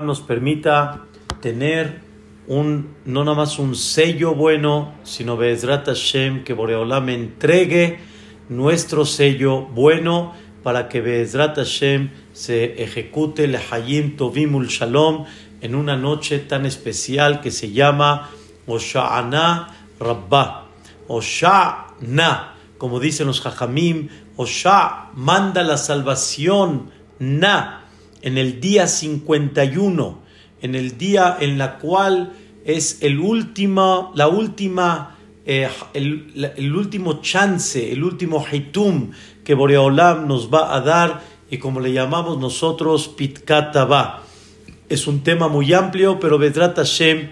nos permita tener un, no nada más un sello bueno, sino Bezrat Hashem, que Boreolam entregue nuestro sello bueno para que Bezrat Hashem se ejecute el Hayim Tovimul Shalom en una noche tan especial que se llama Osha'ana Rabbah. Osha'na, como dicen los Jajamim, Osha manda la salvación, Na en el día 51, en el día en la cual es el último, la última, eh, el, último chance, el último hitum que Boreolam nos va a dar y como le llamamos nosotros Pitkataba. Es un tema muy amplio, pero Vedrat Hashem,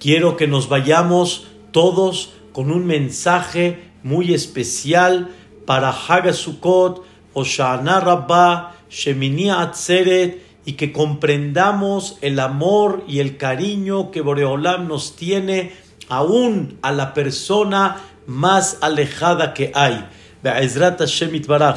quiero que nos vayamos todos con un mensaje muy especial para Hagasukot, Oshana Rabbah, Shemini Atzeret y que comprendamos el amor y el cariño que Boreolam nos tiene aún a la persona más alejada que hay.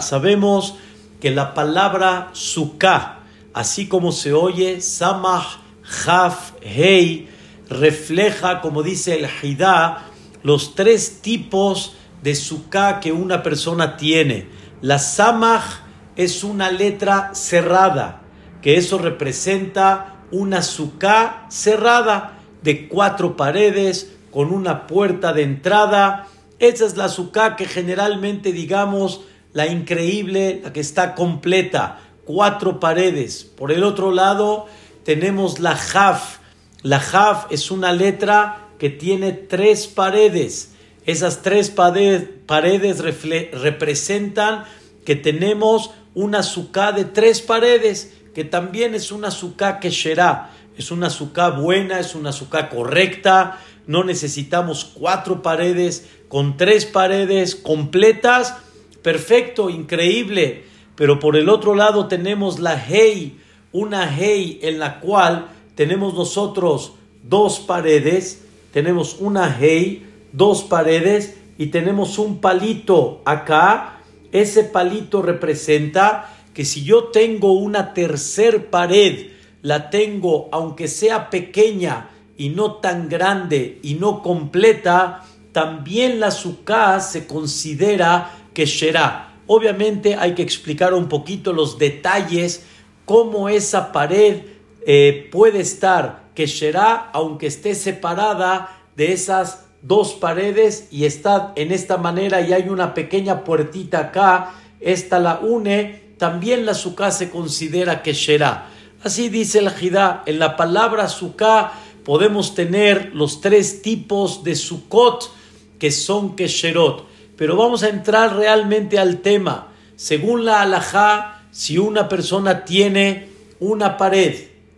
Sabemos que la palabra sukkah, así como se oye, samach, haf, hei, refleja, como dice el Hidá, los tres tipos de sukkah que una persona tiene. La samach es una letra cerrada, que eso representa una suká cerrada de cuatro paredes con una puerta de entrada. Esa es la suká que generalmente digamos la increíble, la que está completa, cuatro paredes. Por el otro lado tenemos la jaf. La jaf es una letra que tiene tres paredes. Esas tres paredes, paredes representan que tenemos una azúcar de tres paredes, que también es una azúcar que será, es una azúcar buena, es una azúcar correcta, no necesitamos cuatro paredes, con tres paredes completas, perfecto, increíble, pero por el otro lado tenemos la Hei, una Hei en la cual tenemos nosotros dos paredes, tenemos una Hei, dos paredes y tenemos un palito acá ese palito representa que si yo tengo una tercer pared, la tengo aunque sea pequeña y no tan grande y no completa, también la suká se considera que será. Obviamente hay que explicar un poquito los detalles, cómo esa pared eh, puede estar que será, aunque esté separada de esas dos paredes y está en esta manera y hay una pequeña puertita acá, esta la une, también la suká se considera que será. Así dice el Jidá, en la palabra suká podemos tener los tres tipos de sukot que son kesherot. Pero vamos a entrar realmente al tema. Según la halajá, si una persona tiene una pared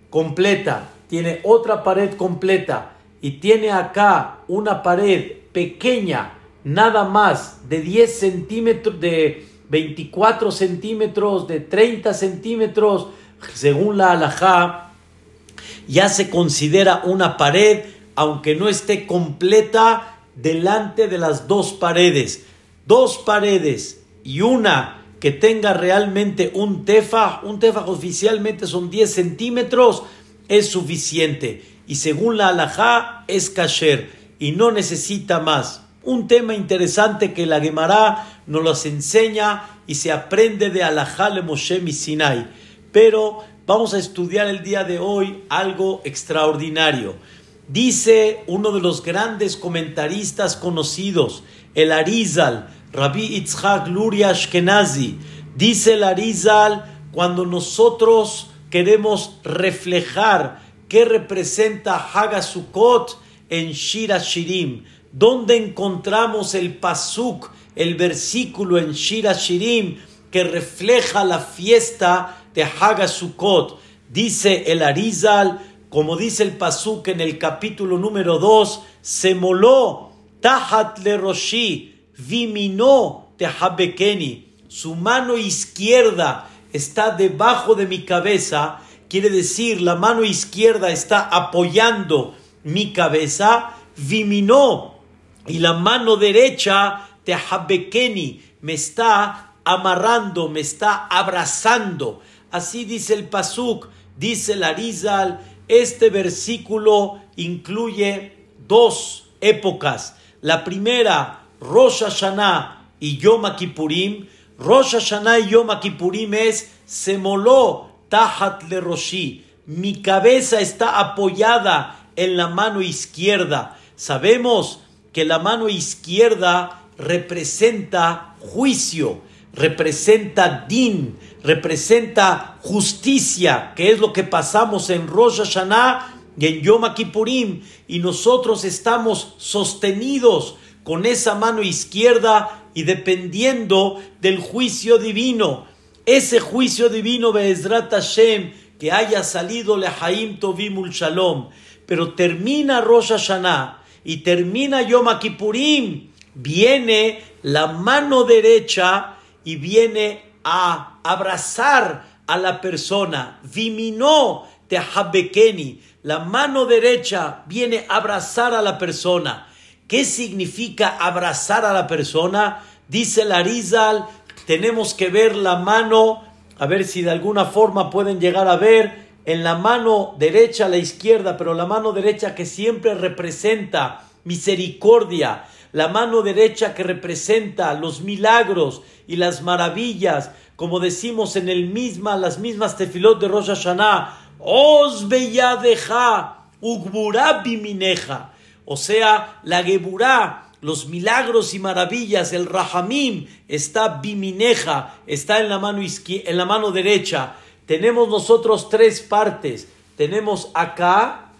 completa, tiene otra pared completa, y tiene acá una pared pequeña, nada más de 10 centímetros, de 24 centímetros, de 30 centímetros, según la alajá, ya se considera una pared, aunque no esté completa, delante de las dos paredes. Dos paredes y una que tenga realmente un tefa, un tefa oficialmente son 10 centímetros, es suficiente y según la halajá es kasher y no necesita más. Un tema interesante que la Gemara nos los enseña y se aprende de halajá le Moshe Sinai. Pero vamos a estudiar el día de hoy algo extraordinario. Dice uno de los grandes comentaristas conocidos, el Arizal, Rabbi Itzhak Luria Ashkenazi. Dice el Arizal, cuando nosotros queremos reflejar ¿Qué representa Hagasukot en Shira Shirim? ¿Dónde encontramos el pasuk, el versículo en Shira Shirim que refleja la fiesta de Hagasukot? Dice el Arizal, como dice el pasuk en el capítulo número 2, se moló Tahat le Roshi, viminó Tehabekeni. Su mano izquierda está debajo de mi cabeza quiere decir la mano izquierda está apoyando mi cabeza, viminó, y la mano derecha, tehabekeni, me está amarrando, me está abrazando. Así dice el pasuk, Dice Larizal, este versículo incluye dos épocas. La primera, Rosh Hashanah y Yom Kippurim. Rosh Hashanah y Yom Kippurim es Semoló Tahat le Roshi. Mi cabeza está apoyada en la mano izquierda. Sabemos que la mano izquierda representa juicio, representa din, representa justicia, que es lo que pasamos en Rosh Hashanah y en Yom Kippurim, y nosotros estamos sostenidos con esa mano izquierda y dependiendo del juicio divino. Ese juicio divino, Be'ezrat Hashem, que haya salido Lehaim Tovimul Shalom, pero termina Rosh Hashanah y termina Yom Kippurim, viene la mano derecha y viene a abrazar a la persona. Viminó Tehabekeni, la mano derecha viene a abrazar a la persona. ¿Qué significa abrazar a la persona? Dice Larizal, tenemos que ver la mano, a ver si de alguna forma pueden llegar a ver en la mano derecha la izquierda, pero la mano derecha que siempre representa misericordia, la mano derecha que representa los milagros y las maravillas, como decimos en el misma, las mismas tefilot de Rosh Hashanah, Os deja ugbura bimineja, o sea, la geburá, los milagros y maravillas, el rahamim está bimineja, está en la mano en la mano derecha. Tenemos nosotros tres partes. Tenemos acá,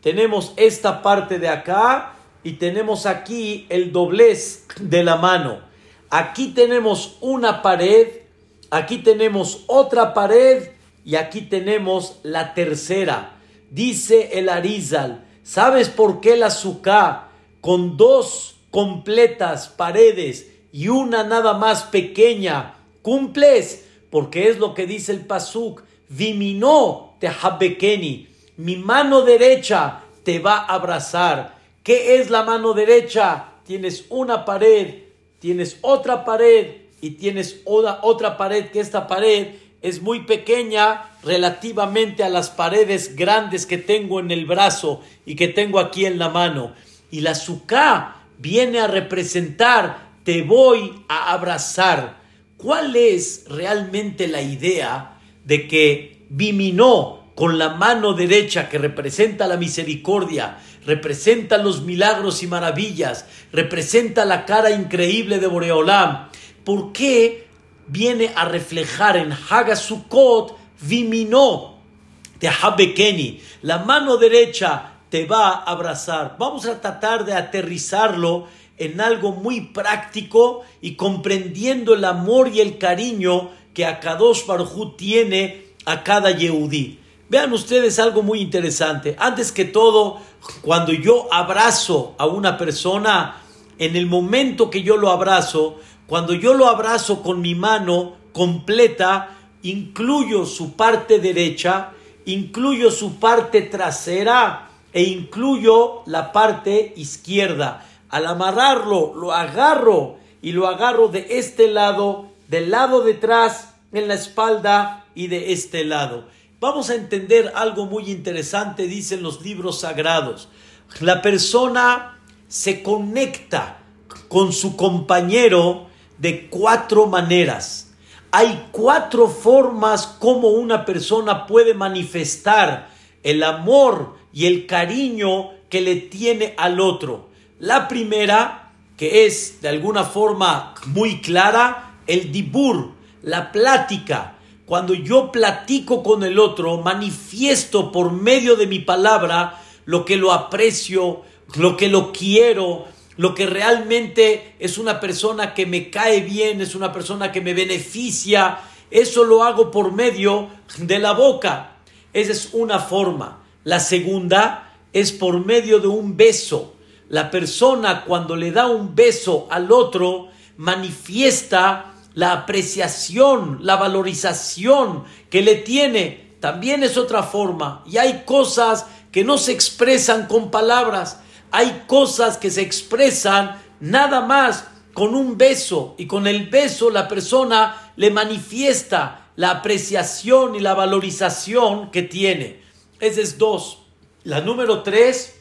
tenemos esta parte de acá y tenemos aquí el doblez de la mano. Aquí tenemos una pared, aquí tenemos otra pared y aquí tenemos la tercera. Dice el Arizal, ¿sabes por qué la suká con dos completas paredes y una nada más pequeña cumples? Porque es lo que dice el Pasuk, Viminó te habekeni, mi mano derecha te va a abrazar ¿Qué es la mano derecha? Tienes una pared, tienes otra pared y tienes otra, otra pared que esta pared es muy pequeña relativamente a las paredes grandes que tengo en el brazo y que tengo aquí en la mano. Y la suká viene a representar, te voy a abrazar. ¿Cuál es realmente la idea de que Biminó con la mano derecha que representa la misericordia representa los milagros y maravillas, representa la cara increíble de Boreolam. ¿Por qué viene a reflejar en Hagasukot Viminó de Habekeni? La mano derecha te va a abrazar. Vamos a tratar de aterrizarlo en algo muy práctico y comprendiendo el amor y el cariño que Akadosh Baruj tiene a cada Yehudí. Vean ustedes algo muy interesante. Antes que todo, cuando yo abrazo a una persona, en el momento que yo lo abrazo, cuando yo lo abrazo con mi mano completa, incluyo su parte derecha, incluyo su parte trasera e incluyo la parte izquierda. Al amarrarlo, lo agarro y lo agarro de este lado, del lado detrás, en la espalda y de este lado. Vamos a entender algo muy interesante, dicen los libros sagrados. La persona se conecta con su compañero de cuatro maneras. Hay cuatro formas como una persona puede manifestar el amor y el cariño que le tiene al otro. La primera, que es de alguna forma muy clara, el dibur, la plática cuando yo platico con el otro, manifiesto por medio de mi palabra lo que lo aprecio, lo que lo quiero, lo que realmente es una persona que me cae bien, es una persona que me beneficia. Eso lo hago por medio de la boca. Esa es una forma. La segunda es por medio de un beso. La persona cuando le da un beso al otro manifiesta la apreciación, la valorización que le tiene, también es otra forma. Y hay cosas que no se expresan con palabras, hay cosas que se expresan nada más con un beso y con el beso la persona le manifiesta la apreciación y la valorización que tiene. Ese es dos. La número tres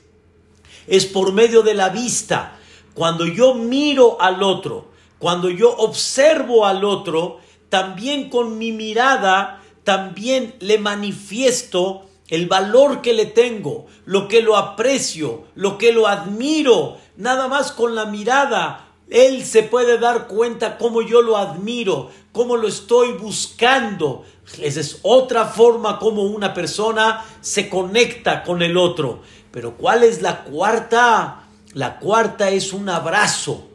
es por medio de la vista. Cuando yo miro al otro, cuando yo observo al otro, también con mi mirada, también le manifiesto el valor que le tengo, lo que lo aprecio, lo que lo admiro, nada más con la mirada. Él se puede dar cuenta cómo yo lo admiro, cómo lo estoy buscando. Esa es otra forma como una persona se conecta con el otro. Pero ¿cuál es la cuarta? La cuarta es un abrazo.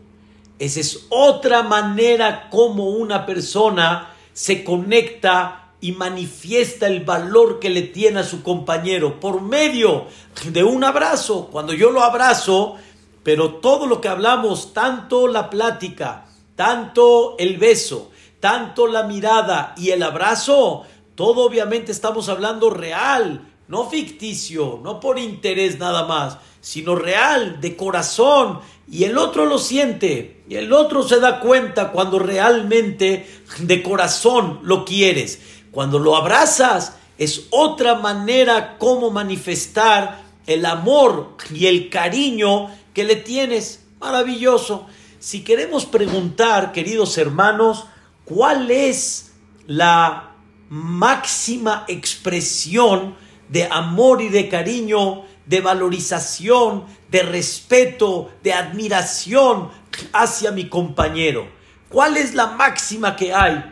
Esa es otra manera como una persona se conecta y manifiesta el valor que le tiene a su compañero por medio de un abrazo. Cuando yo lo abrazo, pero todo lo que hablamos, tanto la plática, tanto el beso, tanto la mirada y el abrazo, todo obviamente estamos hablando real, no ficticio, no por interés nada más, sino real, de corazón, y el otro lo siente, y el otro se da cuenta cuando realmente de corazón lo quieres. Cuando lo abrazas, es otra manera como manifestar el amor y el cariño que le tienes. Maravilloso. Si queremos preguntar, queridos hermanos, ¿cuál es la máxima expresión de amor y de cariño, de valorización, de respeto, de admiración hacia mi compañero? ¿Cuál es la máxima que hay?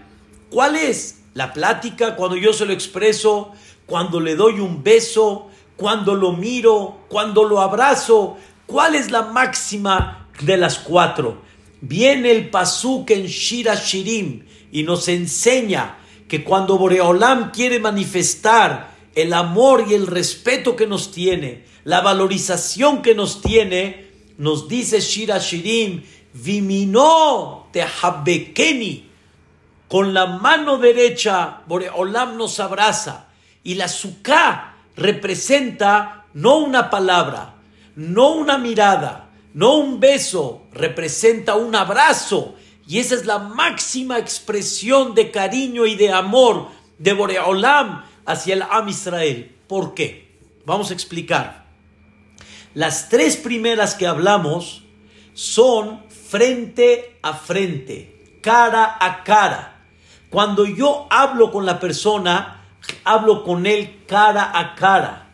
¿Cuál es la plática cuando yo se lo expreso, cuando le doy un beso, cuando lo miro, cuando lo abrazo? ¿Cuál es la máxima de las cuatro? Viene el pasuk en Shira Shirim y nos enseña que cuando Boreolam quiere manifestar el amor y el respeto que nos tiene, la valorización que nos tiene, nos dice Shira Shirim, Vimino te habekeni, con la mano derecha Boreolam nos abraza y la suká representa no una palabra, no una mirada, no un beso, representa un abrazo. Y esa es la máxima expresión de cariño y de amor de Boreolam hacia el Am Israel. ¿Por qué? Vamos a explicar. Las tres primeras que hablamos son frente a frente, cara a cara. Cuando yo hablo con la persona, hablo con él cara a cara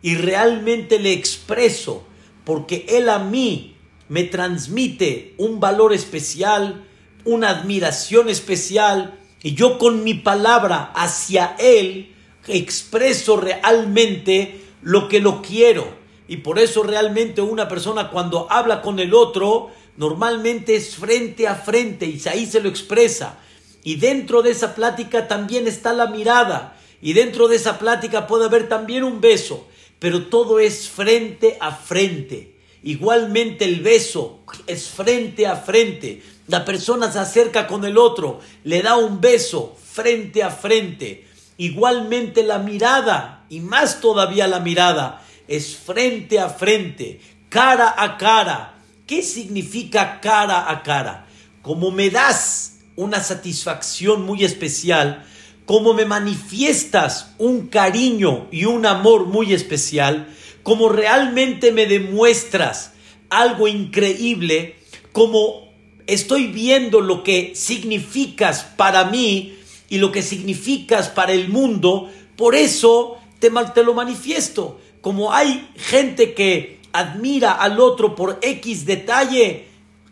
y realmente le expreso porque Él a mí me transmite un valor especial, una admiración especial, y yo con mi palabra hacia Él expreso realmente lo que lo quiero. Y por eso realmente una persona cuando habla con el otro, normalmente es frente a frente y ahí se lo expresa. Y dentro de esa plática también está la mirada. Y dentro de esa plática puede haber también un beso pero todo es frente a frente. Igualmente el beso es frente a frente. La persona se acerca con el otro, le da un beso frente a frente. Igualmente la mirada, y más todavía la mirada, es frente a frente, cara a cara. ¿Qué significa cara a cara? Como me das una satisfacción muy especial, como me manifiestas un cariño y un amor muy especial, como realmente me demuestras algo increíble, como estoy viendo lo que significas para mí y lo que significas para el mundo, por eso te, lo manifiesto. Como hay gente que admira al otro por X detalle,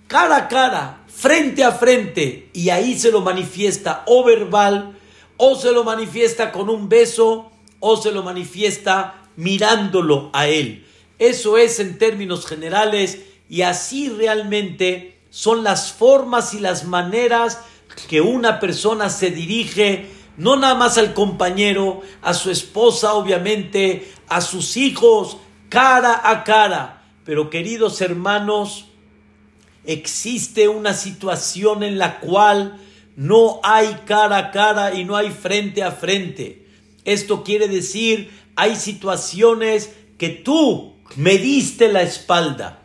cara a cara, frente a frente, y ahí se lo manifiesta o verbal, o se lo manifiesta con un beso o se lo manifiesta mirándolo a él. Eso es en términos generales y así realmente son las formas y las maneras que una persona se dirige no nada más al compañero, a su esposa obviamente, a sus hijos, cara a cara. Pero queridos hermanos, existe una situación en la cual no hay cara a cara y no hay frente a frente. Esto quiere decir, hay situaciones que tú me diste la espalda,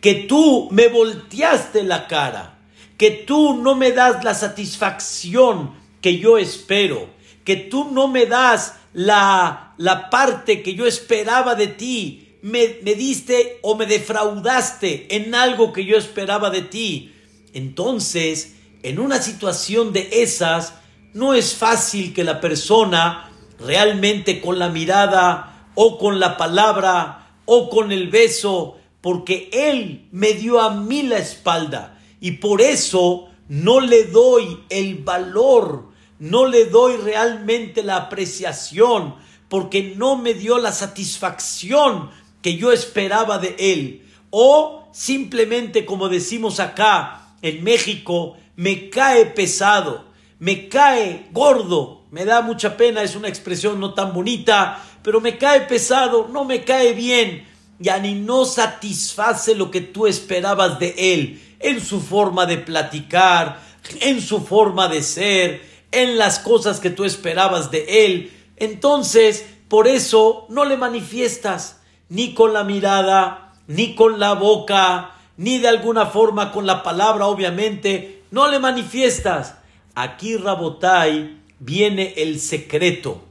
que tú me volteaste la cara, que tú no me das la satisfacción que yo espero, que tú no me das la, la parte que yo esperaba de ti, me, me diste o me defraudaste en algo que yo esperaba de ti. Entonces, en una situación de esas, no es fácil que la persona realmente con la mirada o con la palabra o con el beso, porque Él me dio a mí la espalda y por eso no le doy el valor, no le doy realmente la apreciación, porque no me dio la satisfacción que yo esperaba de Él. O simplemente, como decimos acá en México, me cae pesado, me cae gordo, me da mucha pena, es una expresión no tan bonita, pero me cae pesado, no me cae bien, ya ni no satisface lo que tú esperabas de él, en su forma de platicar, en su forma de ser, en las cosas que tú esperabas de él. Entonces, por eso no le manifiestas ni con la mirada, ni con la boca, ni de alguna forma con la palabra, obviamente, no le manifiestas. Aquí, Rabotai, viene el secreto.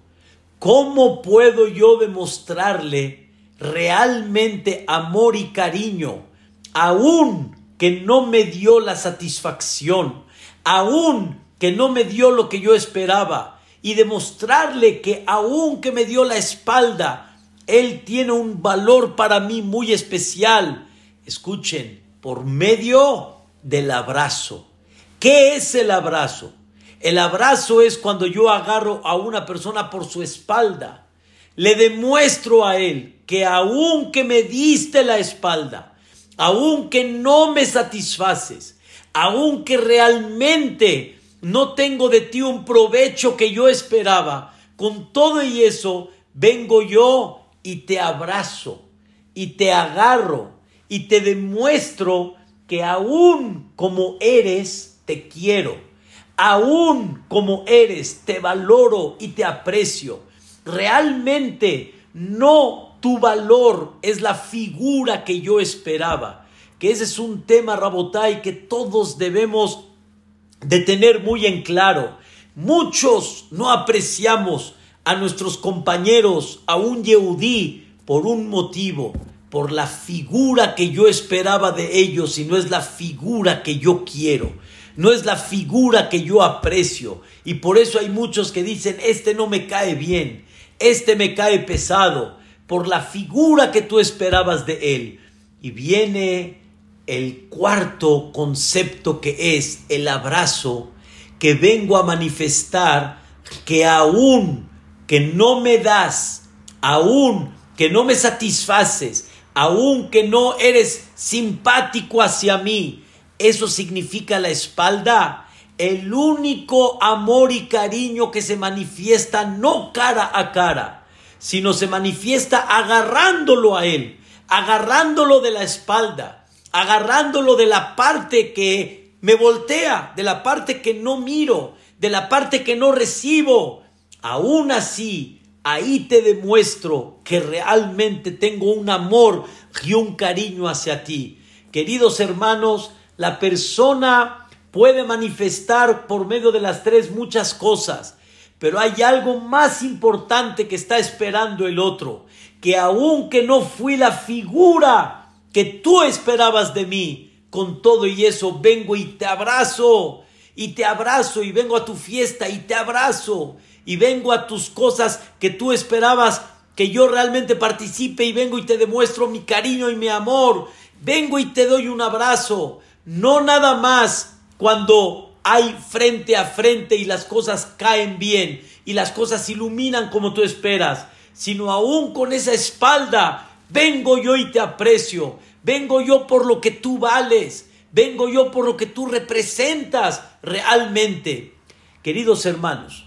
¿Cómo puedo yo demostrarle realmente amor y cariño, aún que no me dio la satisfacción, aún que no me dio lo que yo esperaba, y demostrarle que aún que me dio la espalda, él tiene un valor para mí muy especial. Escuchen, por medio del abrazo. ¿Qué es el abrazo? El abrazo es cuando yo agarro a una persona por su espalda, le demuestro a él que aun que me diste la espalda, aun que no me satisfaces, aun que realmente no tengo de ti un provecho que yo esperaba, con todo y eso vengo yo y te abrazo y te agarro y te demuestro que aún como eres, te quiero. Aún como eres, te valoro y te aprecio. Realmente no tu valor es la figura que yo esperaba. Que ese es un tema, Rabotai, que todos debemos de tener muy en claro. Muchos no apreciamos a nuestros compañeros, a un Yehudí, por un motivo, por la figura que yo esperaba de ellos y no es la figura que yo quiero, no es la figura que yo aprecio. Y por eso hay muchos que dicen, este no me cae bien, este me cae pesado, por la figura que tú esperabas de él. Y viene el cuarto concepto que es el abrazo, que vengo a manifestar que aún que no me das, aún que no me satisfaces, aunque no eres simpático hacia mí, eso significa la espalda. El único amor y cariño que se manifiesta no cara a cara, sino se manifiesta agarrándolo a él, agarrándolo de la espalda, agarrándolo de la parte que me voltea, de la parte que no miro, de la parte que no recibo. Aún así, ahí te demuestro que realmente tengo un amor y un cariño hacia ti. Queridos hermanos, la persona puede manifestar por medio de las tres muchas cosas, pero hay algo más importante que está esperando el otro, que aunque no fui la figura que tú esperabas de mí, con todo y eso vengo y te abrazo, y te abrazo, y vengo a tu fiesta y te abrazo, y vengo a tus cosas que tú esperabas que yo realmente participe y vengo y te demuestro mi cariño y mi amor. Vengo y te doy un abrazo. No nada más cuando hay frente a frente y las cosas caen bien y las cosas iluminan como tú esperas, sino aún con esa espalda, vengo yo y te aprecio. Vengo yo por lo que tú vales. Vengo yo por lo que tú representas realmente. Queridos hermanos,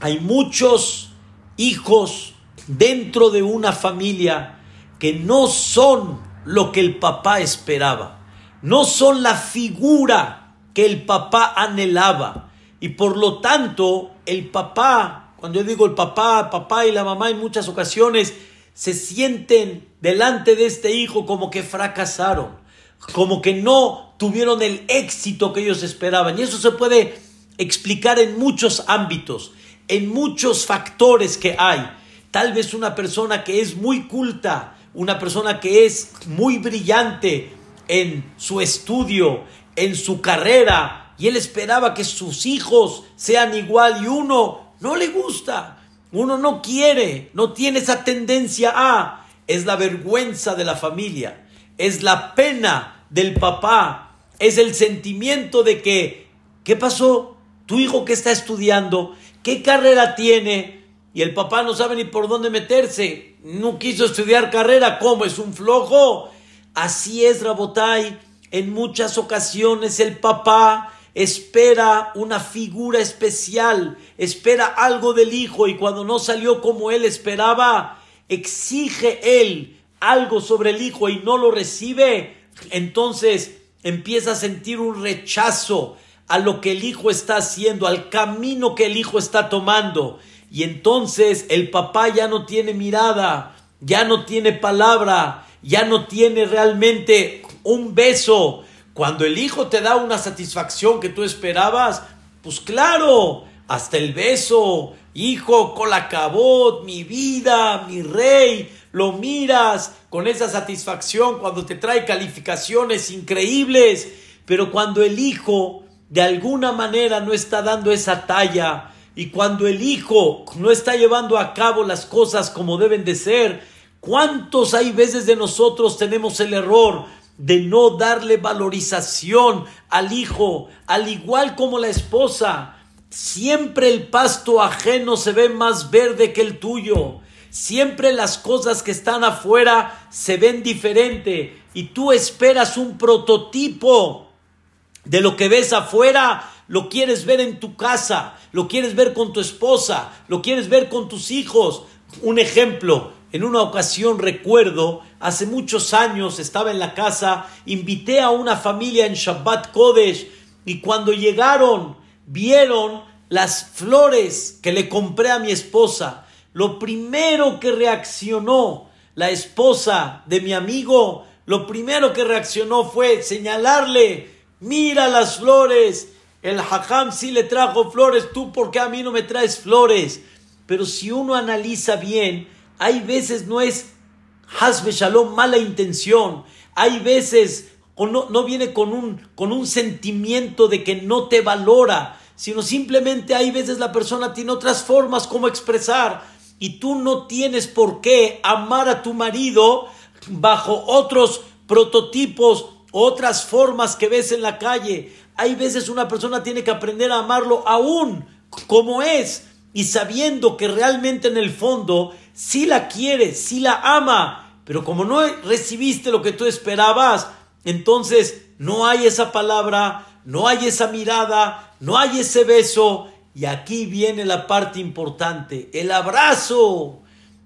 hay muchos hijos dentro de una familia que no son lo que el papá esperaba, no son la figura que el papá anhelaba. Y por lo tanto, el papá, cuando yo digo el papá, papá y la mamá en muchas ocasiones se sienten delante de este hijo como que fracasaron, como que no tuvieron el éxito que ellos esperaban. Y eso se puede explicar en muchos ámbitos, en muchos factores que hay. Tal vez una persona que es muy culta, una persona que es muy brillante en su estudio, en su carrera, y él esperaba que sus hijos sean igual y uno no le gusta, uno no quiere, no tiene esa tendencia a, es la vergüenza de la familia, es la pena del papá, es el sentimiento de que, ¿qué pasó? Tu hijo que está estudiando, ¿qué carrera tiene? Y el papá no sabe ni por dónde meterse, no quiso estudiar carrera, ¿cómo? ¿Es un flojo? Así es, Rabotai, en muchas ocasiones el papá espera una figura especial, espera algo del hijo y cuando no salió como él esperaba, exige él algo sobre el hijo y no lo recibe, entonces empieza a sentir un rechazo a lo que el hijo está haciendo, al camino que el hijo está tomando. Y entonces el papá ya no tiene mirada, ya no tiene palabra, ya no tiene realmente un beso. Cuando el hijo te da una satisfacción que tú esperabas, pues claro, hasta el beso, hijo, colacabot, mi vida, mi rey, lo miras con esa satisfacción cuando te trae calificaciones increíbles, pero cuando el hijo de alguna manera no está dando esa talla y cuando el hijo no está llevando a cabo las cosas como deben de ser, ¿cuántos hay veces de nosotros tenemos el error de no darle valorización al hijo, al igual como la esposa? Siempre el pasto ajeno se ve más verde que el tuyo. Siempre las cosas que están afuera se ven diferente y tú esperas un prototipo de lo que ves afuera, lo quieres ver en tu casa, lo quieres ver con tu esposa, lo quieres ver con tus hijos. Un ejemplo, en una ocasión recuerdo, hace muchos años estaba en la casa, invité a una familia en Shabbat Kodesh y cuando llegaron vieron las flores que le compré a mi esposa lo primero que reaccionó la esposa de mi amigo, lo primero que reaccionó fue señalarle, mira las flores, el hajam sí le trajo flores, tú por qué a mí no me traes flores. Pero si uno analiza bien, hay veces no es hasbe shalom mala intención, hay veces no, no viene con un, con un sentimiento de que no te valora, sino simplemente hay veces la persona tiene otras formas como expresar y tú no tienes por qué amar a tu marido bajo otros prototipos, otras formas que ves en la calle. Hay veces una persona tiene que aprender a amarlo aún como es y sabiendo que realmente en el fondo sí la quiere, sí la ama, pero como no recibiste lo que tú esperabas, entonces no hay esa palabra, no hay esa mirada, no hay ese beso. Y aquí viene la parte importante, el abrazo,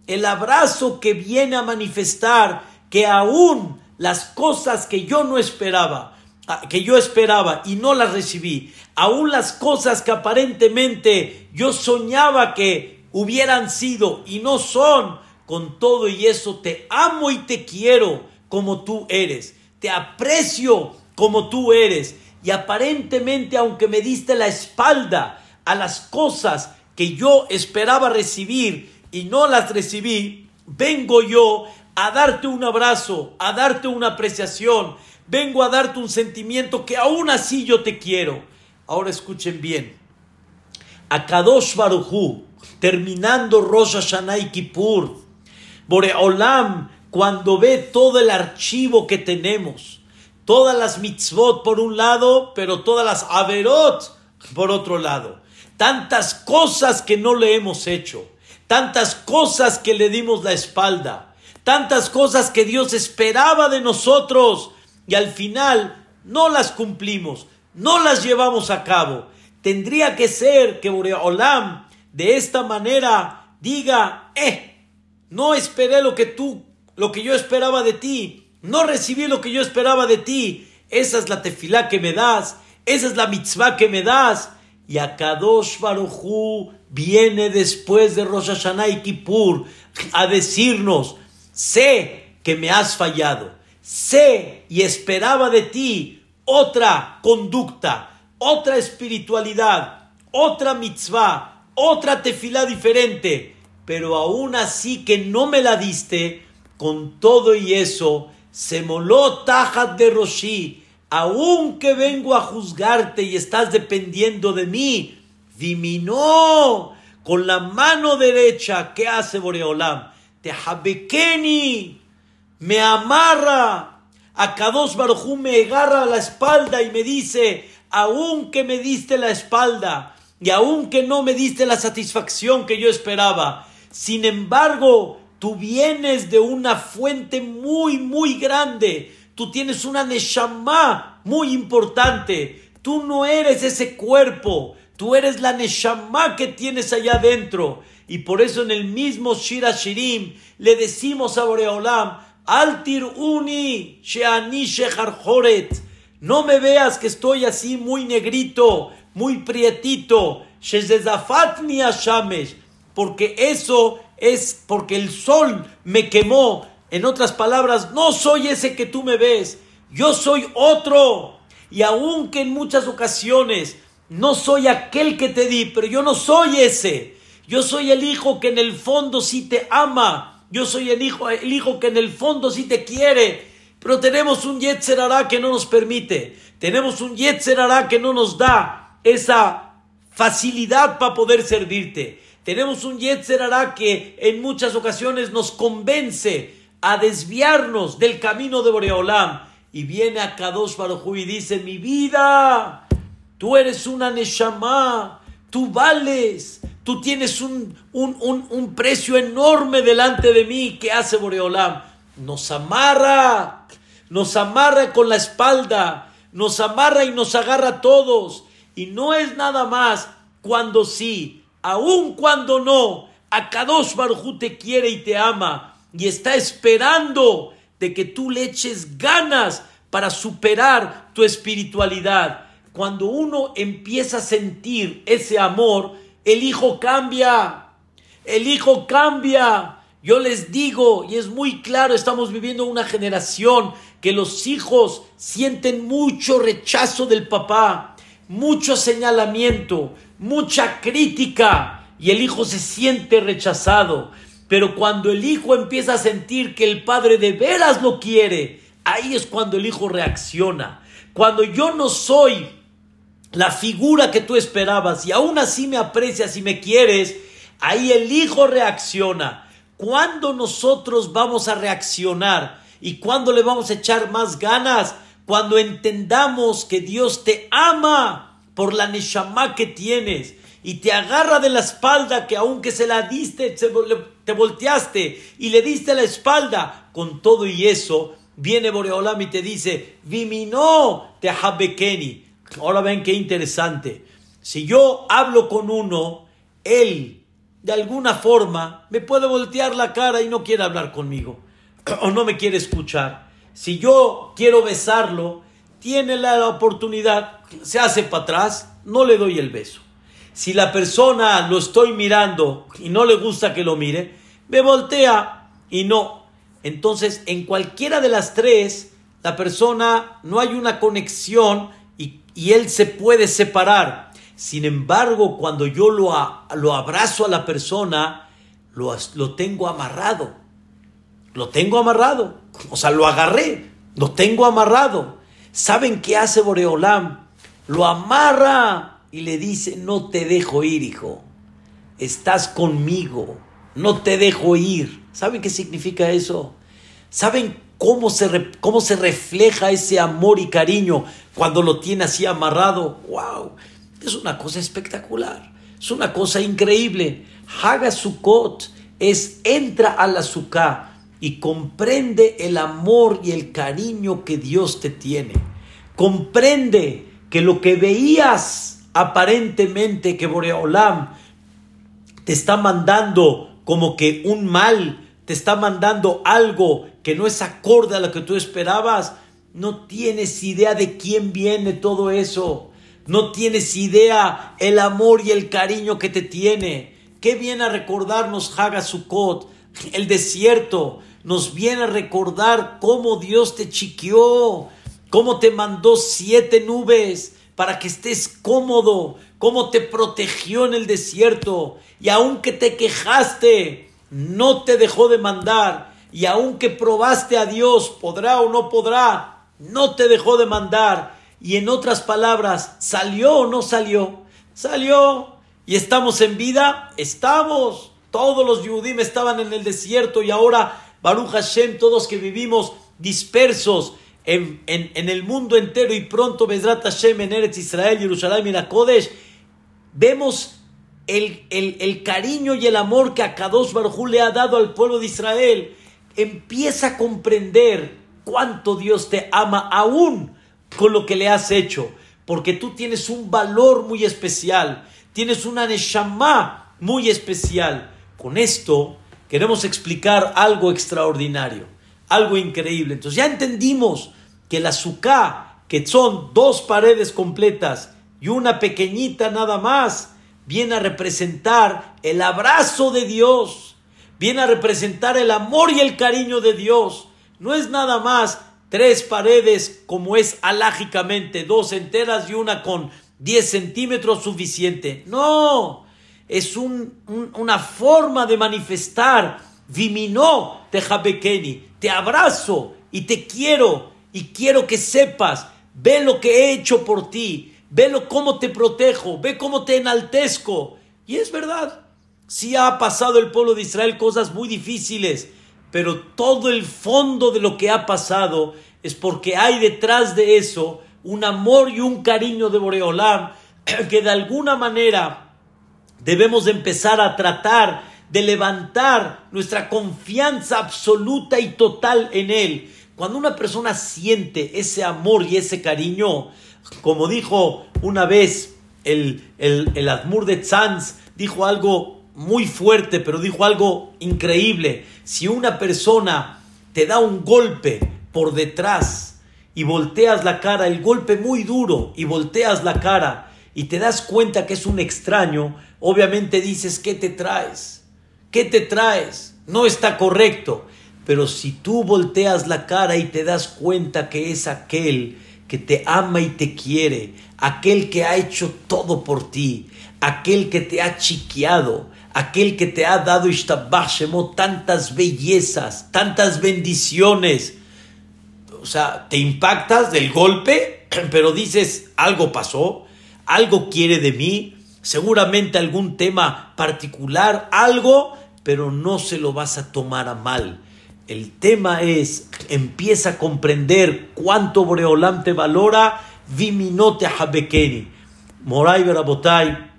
el abrazo que viene a manifestar que aún las cosas que yo no esperaba, ah, que yo esperaba y no las recibí, aún las cosas que aparentemente yo soñaba que hubieran sido y no son, con todo y eso te amo y te quiero como tú eres, te aprecio como tú eres y aparentemente aunque me diste la espalda, a las cosas que yo esperaba recibir y no las recibí, vengo yo a darte un abrazo, a darte una apreciación, vengo a darte un sentimiento que aún así yo te quiero. Ahora escuchen bien. A Kadosh Baruchu, terminando Rosh Hashanah y Kippur, Boreolam, cuando ve todo el archivo que tenemos, todas las mitzvot por un lado, pero todas las averot por otro lado tantas cosas que no le hemos hecho, tantas cosas que le dimos la espalda, tantas cosas que Dios esperaba de nosotros y al final no las cumplimos, no las llevamos a cabo. Tendría que ser que Olam de esta manera diga, eh, no esperé lo que tú, lo que yo esperaba de ti, no recibí lo que yo esperaba de ti. Esa es la tefilá que me das, esa es la mitzvah que me das y Akadosh Barujú viene después de Rosh Hashanah y Kippur a decirnos, sé que me has fallado, sé y esperaba de ti otra conducta, otra espiritualidad, otra mitzvah, otra tefilá diferente, pero aún así que no me la diste, con todo y eso, se moló tajat de Roshi, aunque vengo a juzgarte y estás dependiendo de mí, diminó con la mano derecha, ¿qué hace Boreolam? Te jabekeni, me amarra, a Kadosh Barujú me agarra la espalda y me dice, aunque me diste la espalda y aunque no me diste la satisfacción que yo esperaba, sin embargo, tú vienes de una fuente muy, muy grande, tú tienes una Neshama muy importante, tú no eres ese cuerpo, tú eres la Neshama que tienes allá adentro. Y por eso en el mismo Shira Shirim le decimos a Boreolam, Altir uni, sheani joret. No me veas que estoy así muy negrito, muy prietito. Porque eso es porque el sol me quemó. En otras palabras, no soy ese que tú me ves. Yo soy otro. Y aunque en muchas ocasiones no soy aquel que te di, pero yo no soy ese. Yo soy el hijo que en el fondo sí te ama yo soy el hijo, el hijo que en el fondo sí te quiere, pero tenemos un Yetzer que no nos permite. Tenemos un Yetzer que no nos da esa facilidad para poder servirte. Tenemos un Yetzer que en muchas ocasiones nos convence a desviarnos del camino de Boreolam. Y viene a Kadosh Baruj y dice, mi vida, tú eres una Neshama, tú vales, Tú tienes un, un, precio enorme delante de mí. ¿Qué hace Boreolam? Nos amarra, nos amarra con la espalda, nos amarra y nos agarra a todos. Y no es nada más cuando sí, aun cuando no. A Kadosh Baruj te quiere y te ama y está esperando de que tú le eches ganas para superar tu espiritualidad. Cuando uno empieza a sentir ese amor, el hijo cambia, el hijo cambia. Yo les digo, y es muy claro, estamos viviendo una generación que los hijos sienten mucho rechazo del papá, mucho señalamiento, mucha crítica, y el hijo se siente rechazado. Pero cuando el hijo empieza a sentir que el padre de veras lo quiere, ahí es cuando el hijo reacciona. Cuando yo no soy la figura que tú esperabas y aún así me aprecias y me quieres, ahí el hijo reacciona. ¿Cuándo nosotros vamos a reaccionar y cuándo le vamos a echar más ganas? Cuando entendamos que Dios te ama por la neshama que tienes y te agarra de la espalda que aunque se la diste, te volteaste y le diste la espalda, con todo y eso, viene Boreolam y te dice, Vimino te habekeni Ahora ven qué interesante. Si yo hablo con uno, él de alguna forma me puede voltear la cara y no quiere hablar conmigo o no me quiere escuchar. Si yo quiero besarlo, tiene la oportunidad, se hace para atrás, no le doy el beso. Si la persona lo estoy mirando y no le gusta que lo mire, me voltea y no. Entonces, en cualquiera de las tres, la persona no hay una conexión y él se puede separar. Sin embargo, cuando yo lo, lo abrazo a la persona, lo, lo tengo amarrado. Lo tengo amarrado. O sea, lo agarré. Lo tengo amarrado. ¿Saben qué hace Boreolam? Lo amarra y le dice, no te dejo ir, hijo. Estás conmigo. No te dejo ir. ¿Saben qué significa eso? ¿Saben cómo se, cómo se refleja ese amor y cariño cuando lo tiene así amarrado. ¡Wow! Es una cosa espectacular. Es una cosa increíble. Haga Sukkot es entra a la Sukkah y comprende el amor y el cariño que Dios te tiene. Comprende que lo que veías aparentemente que Boreolam te está mandando como que un mal, te está mandando algo que no es acorde a lo que tú esperabas, no tienes idea de quién viene todo eso. No tienes idea el amor y el cariño que te tiene. Qué viene a recordarnos Haga Sukkot, el desierto. Nos viene a recordar cómo Dios te chiqueó, cómo te mandó siete nubes para que estés cómodo, cómo te protegió en el desierto y aunque te quejaste, no te dejó de mandar y aunque probaste a Dios, podrá o no podrá, no te dejó de mandar y en otras palabras, ¿salió o no salió? Salió y estamos en vida, estamos. Todos los Yudim estaban en el desierto y ahora Baruch Hashem, todos que vivimos dispersos en, el mundo entero y pronto Bezrat Hashem en Israel, Jerusalén y la Kodesh, vemos el, el, cariño y el amor que Akadosh Baruj le ha dado al pueblo de Israel. Empieza a comprender cuánto Dios te ama aún con lo que le has hecho, porque tú tienes un valor muy especial, tienes una neshama muy especial. Con esto queremos explicar algo extraordinario, algo increíble. Entonces ya entendimos que la suká, que son dos paredes completas y una pequeñita nada más, viene a representar el abrazo de Dios, viene a representar el amor y el cariño de Dios. No es nada más tres paredes como es alágicamente, dos enteras y una con 10 centímetros suficiente. No, es una forma de manifestar. Viminó te te abrazo y te quiero y quiero que sepas, ve lo que he hecho por ti, ve lo, cómo te protejo, ve cómo te enaltezco. Y es verdad, sí ha pasado el pueblo de Israel cosas muy difíciles, pero todo el fondo de lo que ha pasado es porque hay detrás de eso un amor y un cariño de Boreolam que de alguna manera debemos empezar a tratar de levantar nuestra confianza absoluta y total en Él. Cuando una persona siente ese amor y ese cariño, como dijo una vez el, el, el de Tzanz, dijo algo muy fuerte, pero dijo algo increíble. Si una persona te da un golpe por detrás y volteas la cara, el golpe muy duro, y volteas la cara y te das cuenta que es un extraño, obviamente dices, ¿qué te traes? ¿Qué te traes? No está correcto. Pero si tú volteas la cara y te das cuenta que es aquel que te ama y te quiere, aquel que ha hecho todo por ti, aquel que te ha chiqueado, aquel que te ha dado tantas bellezas, tantas bendiciones. O sea, te impactas del golpe, pero dices, algo pasó, algo quiere de mí, seguramente algún tema particular, algo, pero no se lo vas a tomar a mal. El tema es, empieza a comprender cuánto Boreolam te valora, viminote habekeni. Moray Berabotay,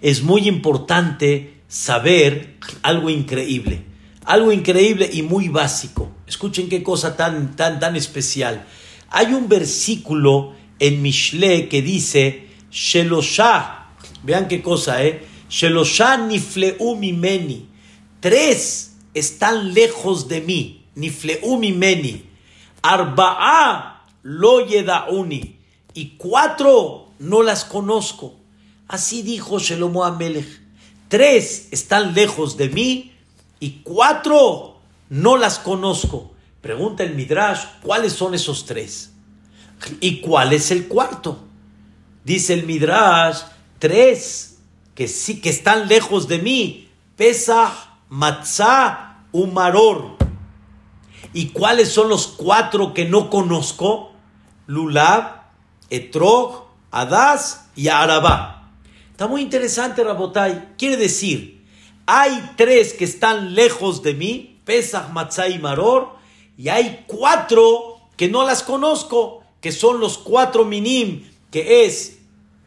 es muy importante saber algo increíble, algo increíble y muy básico. Escuchen qué cosa tan, tan, tan especial. Hay un versículo en Mishle que dice, Sheloshah, vean qué cosa, ¿eh? Tres están lejos de mí, nifleu mimeni. Arba'a lo yedauni. Y cuatro no las conozco. Así dijo Shelomo Amelech. Tres están lejos de mí y cuatro no las conozco. Pregunta el Midrash, ¿cuáles son esos tres? ¿Y cuál es el cuarto? Dice el Midrash, tres que sí que están lejos de mí. Pesach, Matzah, Umaror. ¿Y cuáles son los cuatro que no conozco? Lulab, Etrog, Adas y Arabá. Está muy interesante, Rabotai. Quiere decir, hay tres que están lejos de mí, Pesach, Matzah y Maror, y hay cuatro que no las conozco, que son los cuatro minim, que es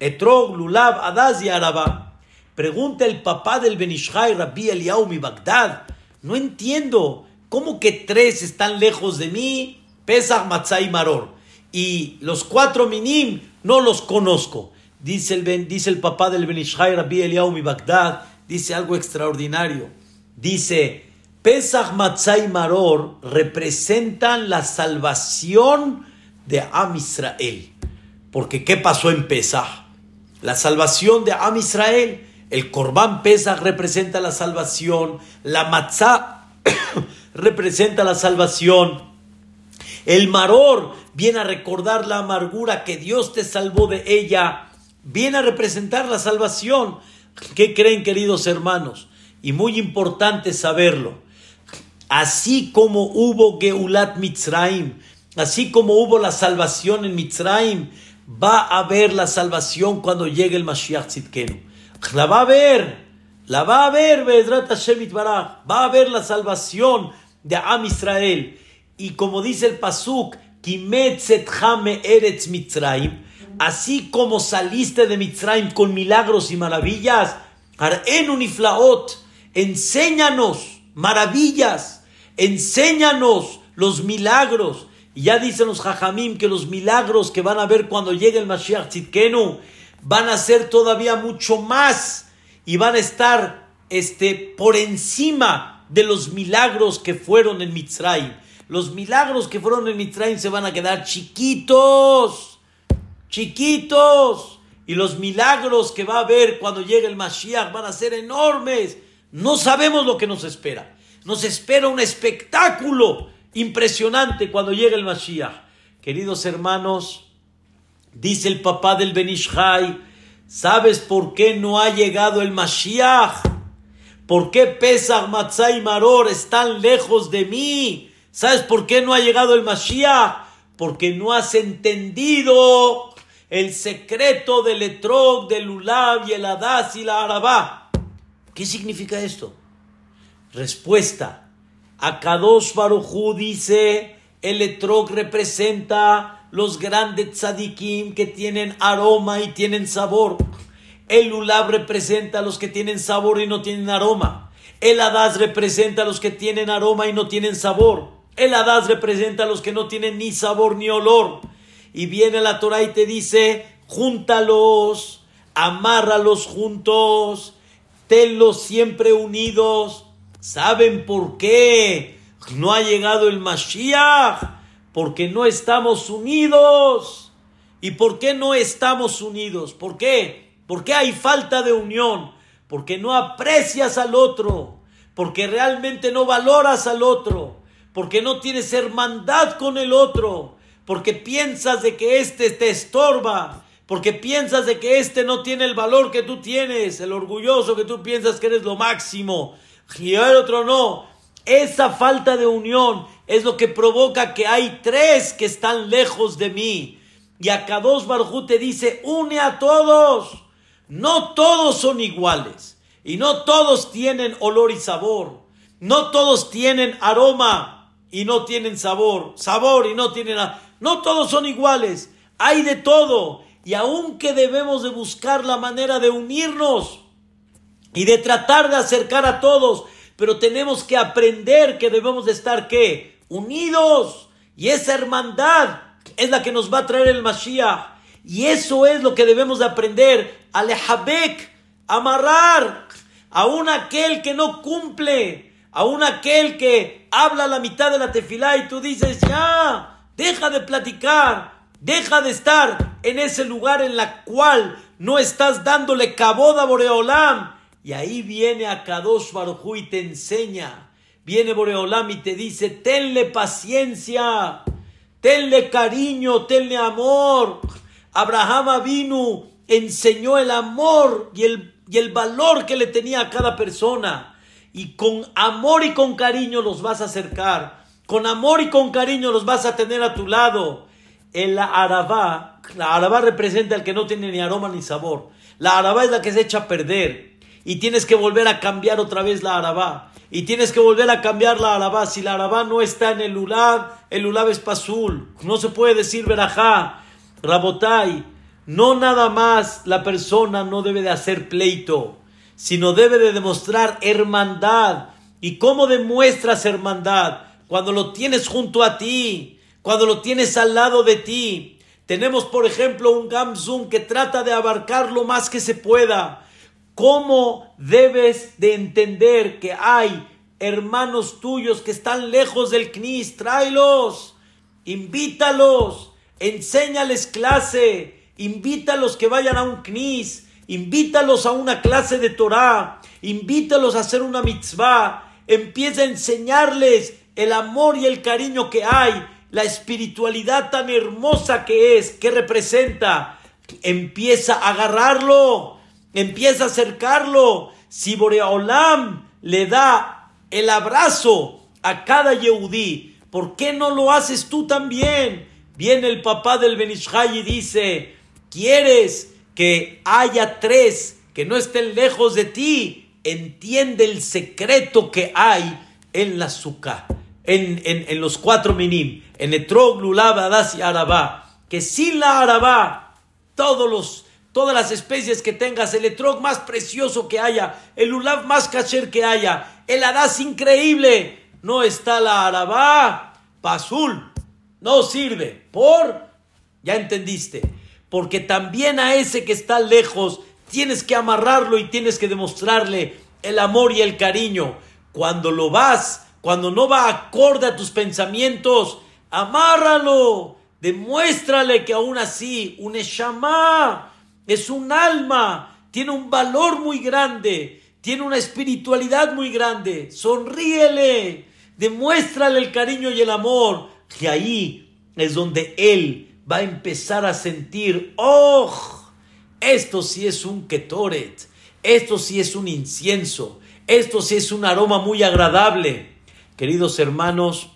Etrog, Lulab, Adaz y Araba. Pregunta el papá del Benishai, Rabbi Eliyahu mi Bagdad. No entiendo. ¿Cómo que tres están lejos de mí? Pesach, Matzah y Maror. Y los cuatro minim no los conozco. Dice el, dice el papá del Benishai, Rabbi Eliyahu mi Bagdad. Dice algo extraordinario. Dice, Pesach, Matzah y Maror representan la salvación de Am Israel. Porque ¿qué pasó en Pesach? La salvación de Am Israel. El Corbán Pesach representa la salvación, la Matzah representa la salvación. El Maror viene a recordar la amargura que Dios te salvó de ella viene a representar la salvación. ¿Qué creen, queridos hermanos? Y muy importante saberlo. Así como hubo Geulat Mitzraim, así como hubo la salvación en Mitzraim, va a haber la salvación cuando llegue el Mashiach Tzidkenu. La va a haber, la va a haber, Va a haber la salvación de Am Israel. Y como dice el Pasuk, Eretz Mitzraim, así como saliste de Mitzraim con milagros y maravillas, Uniflaot, enséñanos maravillas, enséñanos los milagros. Y ya dicen los Jajamim que los milagros que van a ver cuando llegue el Mashiach Tzidkenu van a ser todavía mucho más y van a estar este, por encima de los milagros que fueron en Mitzrayim. Los milagros que fueron en Mitzrayim se van a quedar chiquitos, chiquitos. Y los milagros que va a haber cuando llegue el Mashiach van a ser enormes. No sabemos lo que nos espera. Nos espera un espectáculo impresionante cuando llegue el Mashiach. Queridos hermanos, dice el papá del Benishai, ¿sabes por qué no ha llegado el Mashiach? ¿Por qué Pesach, Matzah y Maror están lejos de mí? ¿Sabes por qué no ha llegado el Mashiach? Porque no has entendido el secreto del Etrog, del Ulab y el Adas y la Arabá. ¿Qué significa esto? Respuesta. Akadosh Barujú dice, el Etrog representa los grandes tzadikim que tienen aroma y tienen sabor. El lulab representa a los que tienen sabor y no tienen aroma. El hadas representa a los que tienen aroma y no tienen sabor. El hadas representa a los que no tienen ni sabor ni olor. Y viene la Torah y te dice, júntalos, amárralos juntos, tenlos siempre unidos. ¿Saben por qué no ha llegado el Mashiach? Porque no estamos unidos. ¿Y por qué no estamos unidos? ¿Por qué? ¿Por qué hay falta de unión? Porque no aprecias al otro, porque realmente no valoras al otro, porque no tienes hermandad con el otro, porque piensas de que éste te estorba, porque piensas de que éste no tiene el valor que tú tienes, el orgulloso que tú piensas que eres lo máximo, y el otro no. Esa falta de unión es lo que provoca que hay tres que están lejos de mí. Y acá dos Barjú te dice, une a todos. No todos son iguales y no todos tienen olor y sabor. No todos tienen aroma y no tienen sabor. Sabor y no tienen... No todos son iguales. Hay de todo. Y aunque debemos de buscar la manera de unirnos y de tratar de acercar a todos, pero tenemos que aprender que debemos de estar ¿qué? Unidos. Y esa hermandad es la que nos va a traer el Mashiach. Y eso es lo que debemos de aprender. Alehabek, amarrar a un aquel que no cumple, a un aquel que habla la mitad de la tefilá y tú dices, ya, deja de platicar, deja de estar en ese lugar en la cual no estás dándole caboda a Boreolam. Y ahí viene a Kadosh Baruj y te enseña. Viene Boreolam y te dice, tenle paciencia, tenle cariño, tenle amor. Abraham vino, enseñó el amor y el, y el valor que le tenía a cada persona. Y con amor y con cariño los vas a acercar. Con amor y con cariño los vas a tener a tu lado. En la arabá, la arabá representa el que no tiene ni aroma ni sabor. La arabá es la que se echa a perder. Y tienes que volver a cambiar otra vez la arabá. Y tienes que volver a cambiar la arabá. Si la arabá no está en el ulab, el ulab es pasul. No se puede decir verajá. Rabotai, no nada más la persona no debe de hacer pleito, sino debe de demostrar hermandad. ¿Y cómo demuestras hermandad? Cuando lo tienes junto a ti, cuando lo tienes al lado de ti. Tenemos, por ejemplo, un Gamzum que trata de abarcar lo más que se pueda. ¿Cómo debes de entender que hay hermanos tuyos que están lejos del CNIS? Tráelos, invítalos enséñales clase, invítalos que vayan a un knis, invítalos a una clase de Torah, invítalos a hacer una mitzvah, empieza a enseñarles el amor y el cariño que hay, la espiritualidad tan hermosa que es, que representa. empieza a agarrarlo, empieza a acercarlo. Si Boreolam le da el abrazo a cada Yehudí, ¿por qué no lo haces tú también? Viene el papá del Benishai y dice, ¿quieres que haya tres que no estén lejos de ti? Entiende el secreto que hay en la azúcar, en, en, los cuatro minim, en Etrog, Lulav, Adas y Arabá, que sin la Arabá, todos los, todas las especies que tengas, el Etrog más precioso que haya, el Lulav más cacher que haya, el Adas increíble, no está la Arabá, Pasul, no sirve. ¿Por? Ya entendiste. Porque también a ese que está lejos tienes que amarrarlo y tienes que demostrarle el amor y el cariño. Cuando lo vas, cuando no va acorde a tus pensamientos, amárralo. Demuéstrale que aún así un Eshama es un alma, tiene un valor muy grande, tiene una espiritualidad muy grande. Sonríele, demuéstrale el cariño y el amor, que ahí es donde él va a empezar a sentir, oh, esto sí es un ketoret, esto sí es un incienso, esto sí es un aroma muy agradable. Queridos hermanos,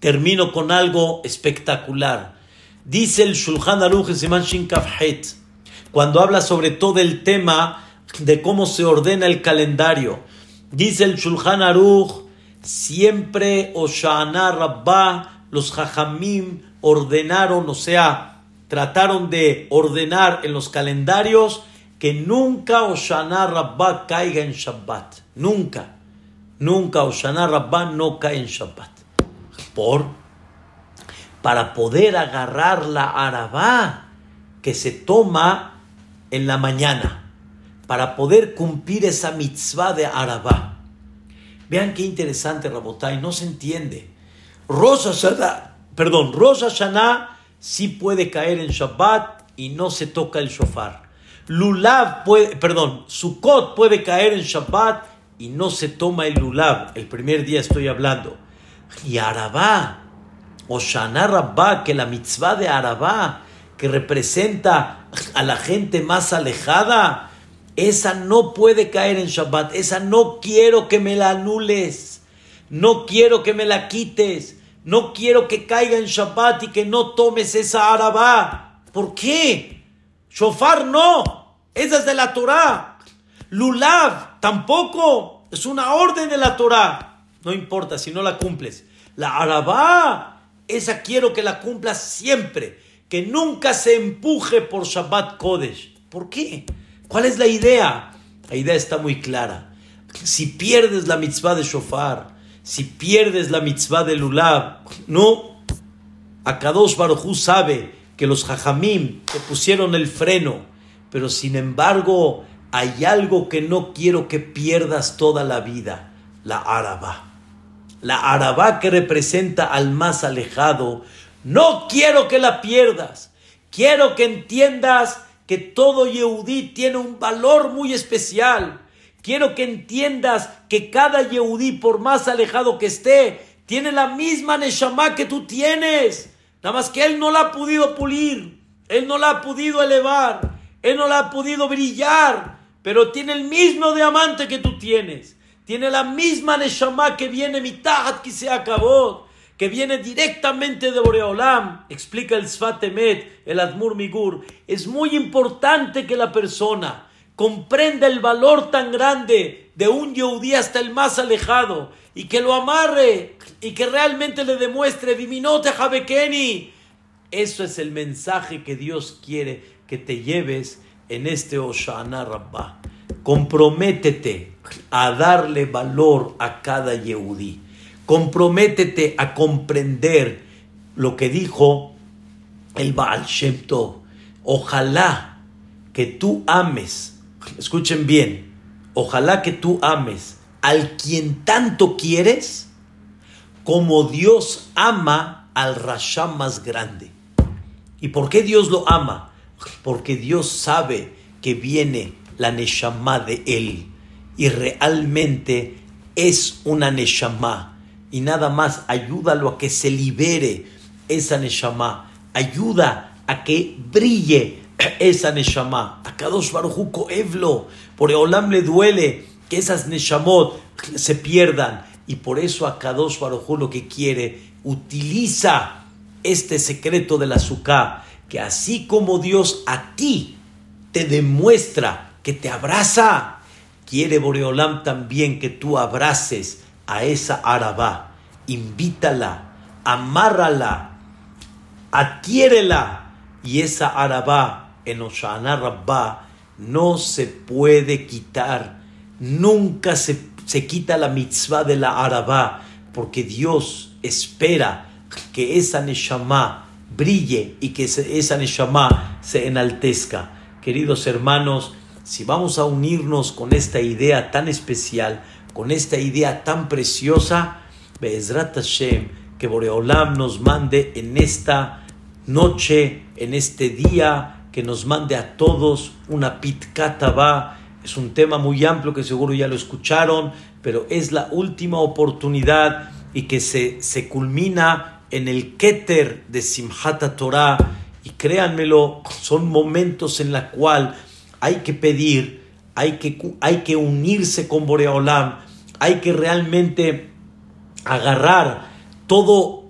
termino con algo espectacular. Dice el Shulchan Aruch en Shin cuando habla sobre todo el tema de cómo se ordena el calendario. Dice el Shulchan Aruch, siempre Oshana Rabbah, los Jajamim ordenaron, o sea, trataron de ordenar en los calendarios que nunca Oshana Rabbah caiga en Shabbat. Nunca. Nunca Oshana Rabbah no cae en Shabbat. Por para poder agarrar la arabá que se toma en la mañana, para poder cumplir esa mitzvah de arabá. Vean qué interesante, Rabotai, no se entiende. Rosa Hashanah, perdón, Rosa Hashanah sí puede caer en Shabbat y no se toca el shofar. Lulav puede, perdón, Sukkot puede caer en Shabbat y no se toma el Lulav. El primer día estoy hablando. Y Arabá, o Shana Rabbah, que la mitzvah de Arabá, que representa a la gente más alejada, esa no puede caer en Shabbat, esa no quiero que me la anules, no quiero que me la quites, no quiero que caiga en Shabbat y que no tomes esa Arabá. ¿Por qué? Shofar no, esa es de la Torah. Lulav tampoco, es una orden de la Torah. No importa si no la cumples. La Arabá, esa quiero que la cumplas siempre, que nunca se empuje por Shabbat Kodesh. ¿Por qué? ¿Cuál es la idea? La idea está muy clara. Si pierdes la mitzvah de shofar, si pierdes la mitzvah de lulav, no. Akadosh Baruj sabe que los jajamim te pusieron el freno, pero sin embargo hay algo que no quiero que pierdas toda la vida, la araba. La araba que representa al más alejado, no quiero que la pierdas. Quiero que entiendas que todo Yehudí tiene un valor muy especial. Quiero que entiendas que cada Yehudí, por más alejado que esté, tiene la misma Neshama que tú tienes. Nada más que él no la ha podido pulir, él no la ha podido elevar, él no la ha podido brillar, pero tiene el mismo diamante que tú tienes. Tiene la misma Neshama que viene mitad que se acabó que viene directamente de Boreolam, explica el Sfatemet, el Admur Migur, es muy importante que la persona comprenda el valor tan grande de un Yehudí hasta el más alejado y que lo amarre y que realmente le demuestre Viminote Jabekeni. Eso es el mensaje que Dios quiere que te lleves en este Oshana Rabbah. Comprométete a darle valor a cada Yehudí Comprométete a comprender lo que dijo el Baal Shem Tov. Ojalá que tú ames, escuchen bien, ojalá que tú ames al quien tanto quieres como Dios ama al Rasha más grande. ¿Y por qué Dios lo ama? Porque Dios sabe que viene la Neshama de él y realmente es una Neshama y nada más ayúdalo a que se libere esa Neshama, ayuda a que brille esa Neshama. A Kadosh Baruchu coeblo. Por Eolam le duele que esas Neshamot se pierdan. Y por eso a Kadosh Baruchu lo que quiere, utiliza este secreto del azúcar, que así como Dios a ti te demuestra que te abraza, quiere Boreolam también que tú abraces a esa arabá, invítala, amárrala, adquiérela, y esa arabá en Oshana Rabbá no se puede quitar, nunca se, se quita la mitzvah de la arabá, porque Dios espera que esa neshama brille y que esa neshama se enaltezca. Queridos hermanos, si vamos a unirnos con esta idea tan especial, con esta idea tan preciosa, Be'ezrat Hashem, que Boreolam nos mande en esta noche, en este día, que nos mande a todos una pitkataba. Es un tema muy amplio que seguro ya lo escucharon, pero es la última oportunidad y que se, se culmina en el Keter de Simhata Torah. Y créanmelo, son momentos en los cuales hay que pedir, hay que, hay que unirse con Boreolam, hay que realmente agarrar todo,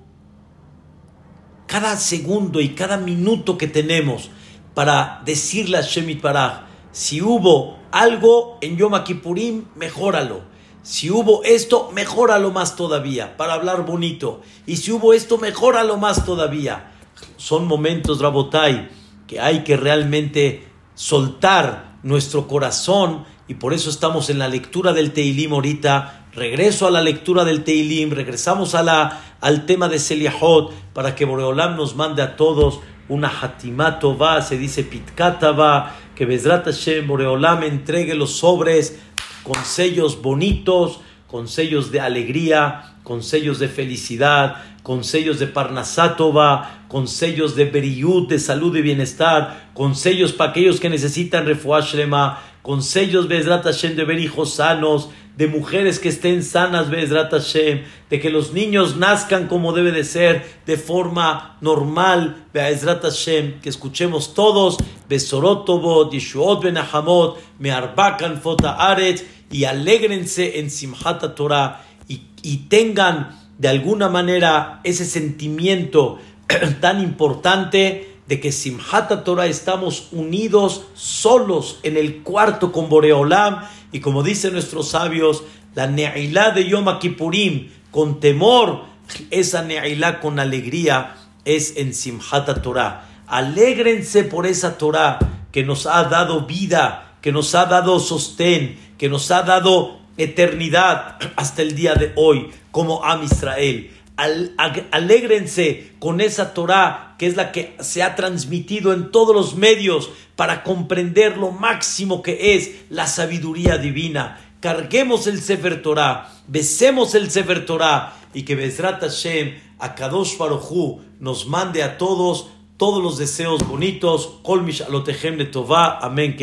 cada segundo y cada minuto que tenemos para decirle a Shemit Baraj, si hubo algo en Yom Kippurim, mejóralo si hubo esto, mejóralo más todavía, para hablar bonito. Y si hubo esto, mejóralo más todavía. Son momentos, Rabotai, que hay que realmente soltar nuestro corazón y por eso estamos en la lectura del Teilim ahorita. Regreso a la lectura del Teilim, regresamos a la, al tema de Seliahot para que Boreolam nos mande a todos una hatimato va, se dice pitkata va, que Bezrat Hashem Boreolam entregue los sobres con sellos bonitos, con sellos de alegría, con sellos de felicidad, con sellos de Parnasatova, con sellos de Beriyut, de salud y bienestar, con sellos para aquellos que necesitan refuashlema, con sellos Bezrat Hashem de ver hijos sanos, de mujeres que estén sanas Bezrat Hashem, de que los niños nazcan como debe de ser, de forma normal Bezrat Hashem, que escuchemos todos Besorotobo, Yishuot Benahamot, Mearbakan Fota Aretz, y alégrense en Simhata Torah y, y tengan de alguna manera ese sentimiento tan importante de que Simhata Torah estamos unidos solos en el cuarto con Boreolam y como dicen nuestros sabios, la Ne'ilá de Yom Kippurim con temor, esa Ne'ilá con alegría es en Simhata Torah. Alégrense por esa Torah que nos ha dado vida, que nos ha dado sostén, que nos ha dado eternidad hasta el día de hoy como Am Israel. Alégrense con esa Torah que es la que se ha transmitido en todos los medios para comprender lo máximo que es la sabiduría divina. Carguemos el Sefer Torah, besemos el Sefer Torah y que Bezrat Hashem, a Kadosh Baruchu, nos mande a todos todos los deseos bonitos. Kol de Tová. Amén.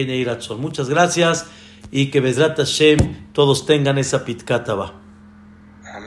Muchas gracias y que Bezrat Hashem todos tengan esa pitkataba.